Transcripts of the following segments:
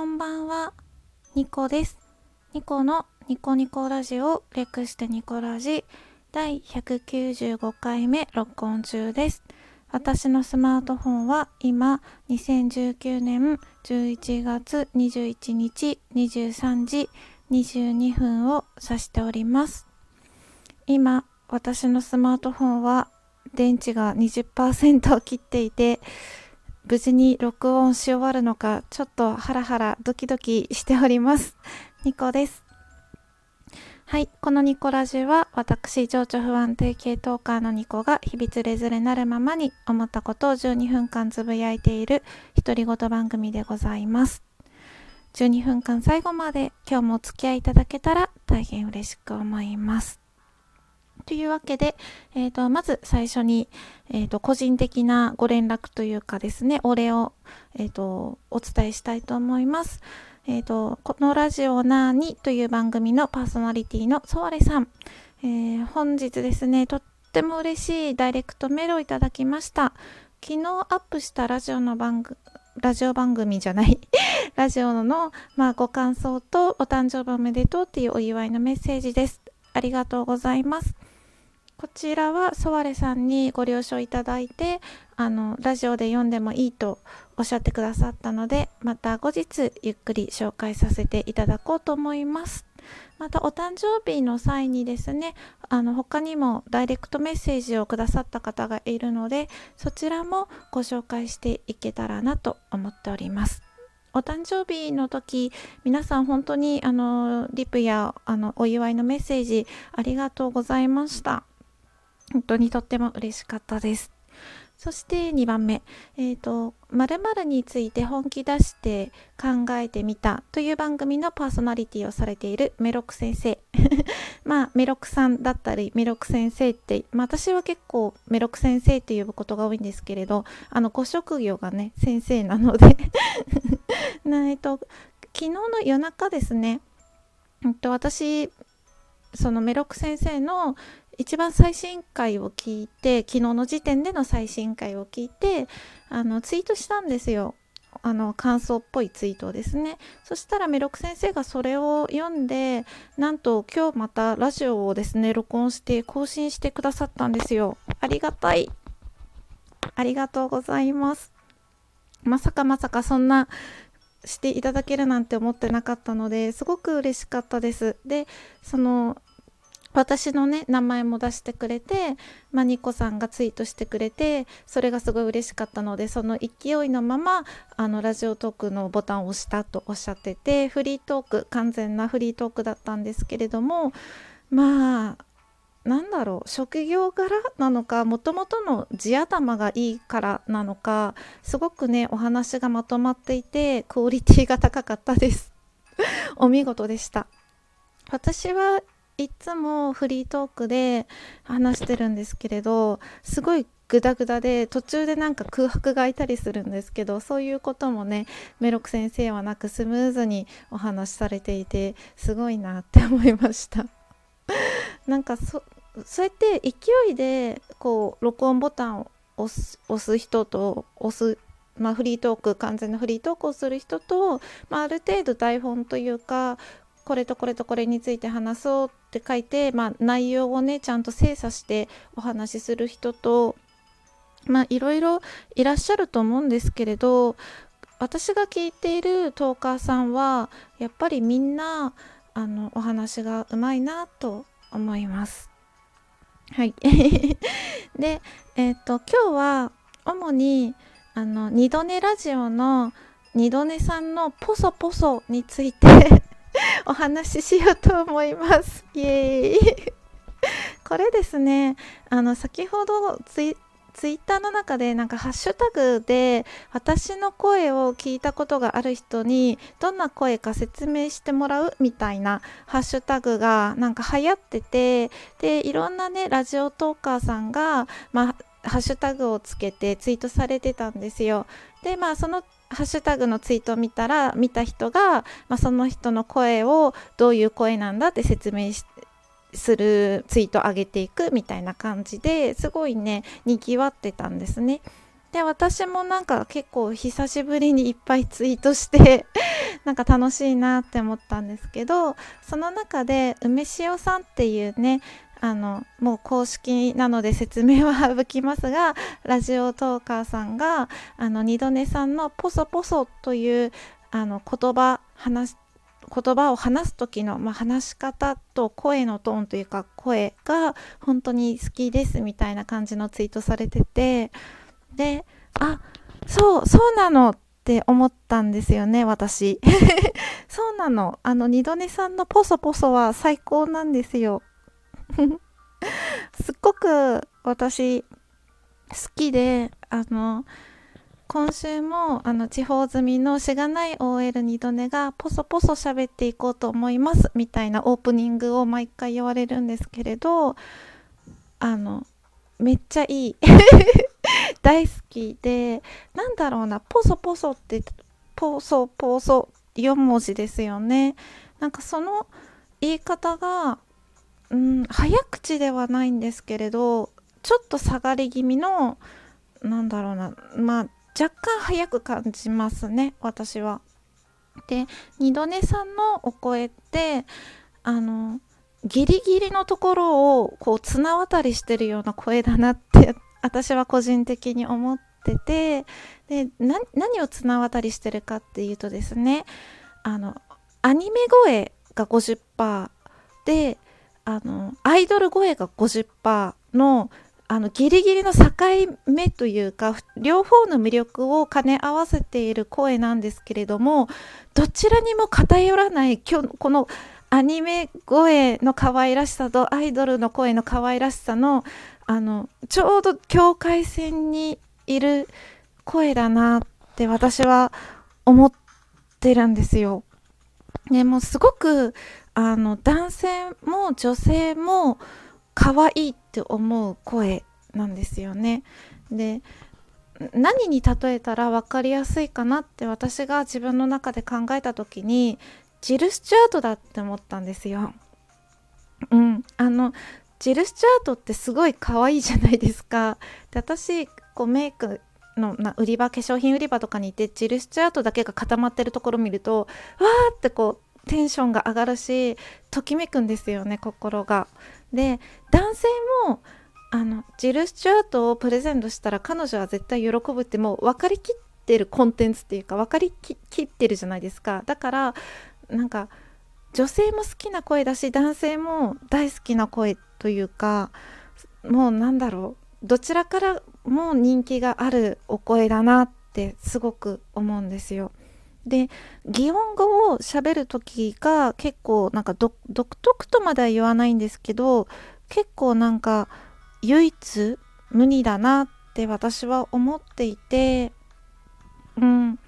こんばんは、ニコです。ニコのニコニコラジオ略してニコラジ第195回目録音中です。私のスマートフォンは今2019年11月21日23時22分を指しております。今私のスマートフォンは電池が20%を切っていて無事に録音し終わるのかちょっとハラハラドキドキしております。ニコです。はいこのニコラジは私情緒不安定系トーカーのニコが日々つれづれなるままに思ったことを12分間つぶやいている独り言番組でございます。12分間最後まで今日もお付き合いいただけたら大変嬉しく思います。というわけで、えーと、まず最初に、えーと、個人的なご連絡というかですねお礼を、えーと、お伝えしたいと思います。えー、とこのラジオなーにという番組のパーソナリティのソワレさん、えー、本日ですねとっても嬉しいダイレクトメールをいただきました昨日アップしたラジオの番組ラジオ番組じゃない ラジオの、まあ、ご感想とお誕生日おめでとうっていうお祝いのメッセージです。ありがとうございます。こちらはソワレさんにご了承いただいてあのラジオで読んでもいいとおっしゃってくださったのでまた後日ゆっくり紹介させていただこうと思います。またお誕生日の際にですねあの他にもダイレクトメッセージをくださった方がいるのでそちらもご紹介していけたらなと思っております。お誕生日の時皆さん本当にあのリプやあのお祝いのメッセージありがとうございました。本当にとっても嬉しかったです。そして2番目、えっ、ー、と、〇〇について本気出して考えてみたという番組のパーソナリティをされているメロク先生。まあ、メロクさんだったり、メロク先生って、まあ、私は結構メロク先生って呼ぶことが多いんですけれど、あの、ご職業がね、先生なので なえっと、昨日の夜中ですね、えっと、私、そのメロク先生の一番最新回を聞いて昨日の時点での最新回を聞いてあのツイートしたんですよ。あの感想っぽいツイートですね。そしたらメロク先生がそれを読んでなんと今日またラジオをですね録音して更新してくださったんですよ。ありがたい。ありがとうございます。まさかまさかそんなしていただけるなんて思ってなかったのですごく嬉しかったです。でその私のね名前も出してくれて、まあ、ニコさんがツイートしてくれてそれがすごい嬉しかったのでその勢いのままあのラジオトークのボタンを押したとおっしゃっててフリートーク完全なフリートークだったんですけれどもまあなんだろう職業柄なのかもともとの地頭がいいからなのかすごくねお話がまとまっていてクオリティが高かったです。お見事でした。私はいつもフリートークで話してるんですけれどすごいグダグダで途中でなんか空白がいたりするんですけどそういうこともねメロク先生はなくスムーズにお話しされていてすごいなって思いました。なんかそそうやって勢いでこう録音ボタンを押す押す人と押すまあ、フリートーク完全なフリートークをする人と、まあ、ある程度台本というかこれとこれとこれについて話そうって書いて、まあ、内容をねちゃんと精査してお話しする人とまあいろいろいらっしゃると思うんですけれど私が聞いているトーカーさんはやっぱりみんなあのお話がうまいなと思います。はい。で、えっ、ー、と今日は主にあの二度寝ラジオの二度寝さんのポソポソについて お話ししようと思います。イエーイ これですね、あの先ほどツイツイッターの中でなんかハッシュタグで私の声を聞いたことがある人にどんな声か説明してもらう？みたいなハッシュタグがなんか流行っててでいろんなねラジオトーカーさんが、まあ、ハッシュタグをつけてツイートされてたんですよ。でまあそのハッシュタグのツイートを見たら見た人が、まあ、その人の声をどういう声なんだって説明するツイートを上げていくみたいな感じですごいねにぎわってたんですね。で私もなんか結構久しぶりにいっぱいツイートして なんか楽しいなって思ったんですけどその中で梅塩さんっていうねあのもう公式なので説明は省きますが ラジオトーカーさんがあの二度寝さんの「ポソポソ」というあの言葉話言葉を話す時の、まあ、話し方と声のトーンというか声が本当に好きですみたいな感じのツイートされててであそうそうなのって思ったんですよね私。そうなの。あの二度寝さんのポソポソは最高なんですよ。すっごく私好きであの今週もあの地方済みのしがない OL 二度寝がポソポソ喋っていこうと思いますみたいなオープニングを毎回言われるんですけれどあのめっちゃいい。大好きでなんだろうなポソポソってポソポソ4文字ですよね。なんかその言い方がうん早口ではないんですけれどちょっと下がり気味のなんだろうなまあ若干早く感じますね私は。で二度寝さんのお声ってあのギリギリのところをこう綱渡りしてるような声だなって私は個人的に思っててで何を綱渡りしてるかっていうとですねあのアニメ声が50%であのアイドル声が50%のあのギリギリの境目というか両方の魅力を兼ね合わせている声なんですけれどもどちらにも偏らない今日このアニメ声の可愛らしさとアイドルの声の可愛らしさのあのちょうど境界線にいる声だなって私は思ってるんですよ。ね、もうすごくあの男性も女性も可愛いって思う声なんですよね。で何に例えたら分かりやすいかなって私が自分の中で考えた時にジル・スチュアートだって思ったんですよ。うん、あのジル・スチュアートってすごい可愛いじゃないですか。で私こうメイクのな売り場化粧品売り場とかにいてジル・スチュアートだけが固まってるところを見るとわーってこうテンションが上がるしときめくんですよね心が。で男性もあのジル・スチュアートをプレゼントしたら彼女は絶対喜ぶってもう分かりきってるコンテンツっていうか分かりきってるじゃないですかだからなんか女性も好きな声だし男性も大好きな声というかもうなんだろうどちらからも人気があるお声だなってすごく思うんですよ。で擬音語を喋る時が結構なんか独特とまでは言わないんですけど結構なんか唯一無二だなって私は思っていてうん。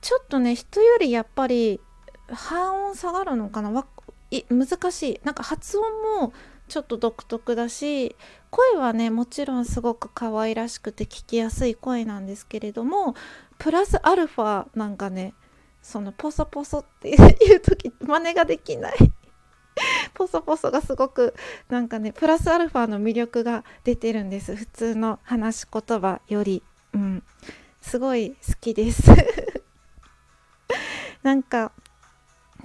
ちょっとね人よりやっぱり半音下がるのかな。わい難しい。なんか発音もちょっと独特だし声はねもちろんすごく可愛らしくて聞きやすい声なんですけれどもプラスアルファなんかねそのポソポソっていう時真似ができない。ポソポソがすごくなんかねプラスアルファの魅力が出てるんです。普通の話し言葉より。うん。すごい好きです。なんか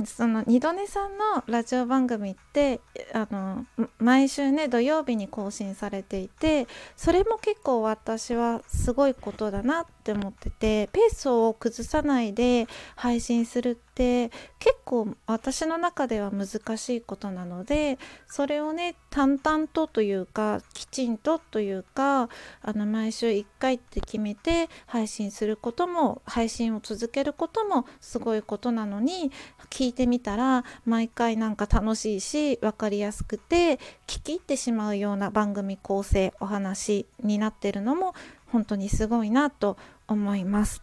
その二度寝さんのラジオ番組ってあの毎週ね土曜日に更新されていてそれも結構私はすごいことだなって思っててペースを崩さないで配信するって結構私の中では難しいことなのでそれをね淡々とというかきちんとというかあの毎週1回って決めて配信することも配信を続けることもすごいことなのに聞いてみたら毎回なんか楽しいし分かりやすくて聞き入ってしまうような番組構成お話になってるのも本当にすごいなと思います。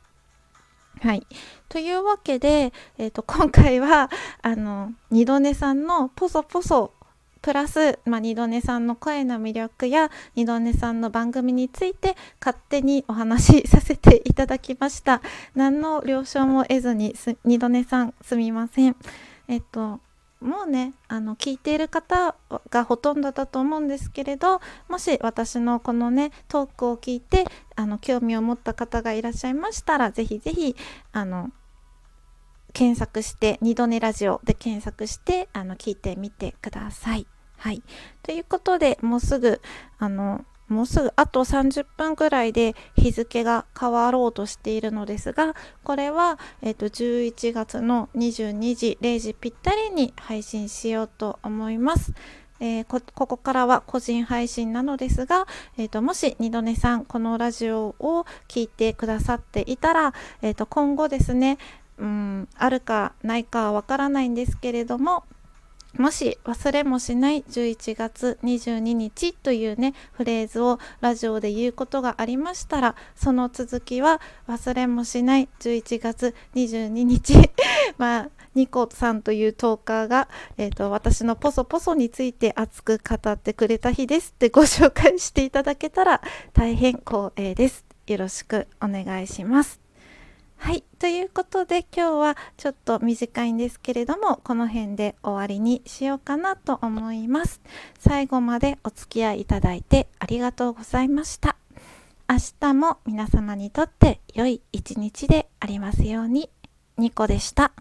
はい。というわけで、えーと、今回はあの二度寝さんのポソポソプラス、まあ、二度寝さんの声の魅力や二度寝さんの番組について勝手にお話しさせていただきました。何の了承も得ずに二度寝さんすみません。えっともうねあの聞いている方がほとんどだと思うんですけれどもし私のこのねトークを聞いてあの興味を持った方がいらっしゃいましたらぜひぜひあの検索して「二度寝ラジオ」で検索してあの聞いてみてください。はい、ということでもうすぐあのもうすぐあと30分くらいで日付が変わろうとしているのですがこれは、えーと、11月の22時0時ぴったりに配信しようと思います。えー、ここからは個人配信なのですが、えーと、もし二度寝さんこのラジオを聞いてくださっていたら、えーと今後ですねうんあるかないかはわからないんですけれどももし忘れもしない11月22日というねフレーズをラジオで言うことがありましたらその続きは忘れもしない11月22日 まあニコさんというトーカーが、えーと、私のポソポソについて熱く語ってくれた日ですってご紹介していただけたら大変光栄です。よろしくお願いします。はい。ということで今日はちょっと短いんですけれどもこの辺で終わりにしようかなと思います。最後までお付き合いいただいてありがとうございました。明日も皆様にとって良い一日でありますように。ニコでした。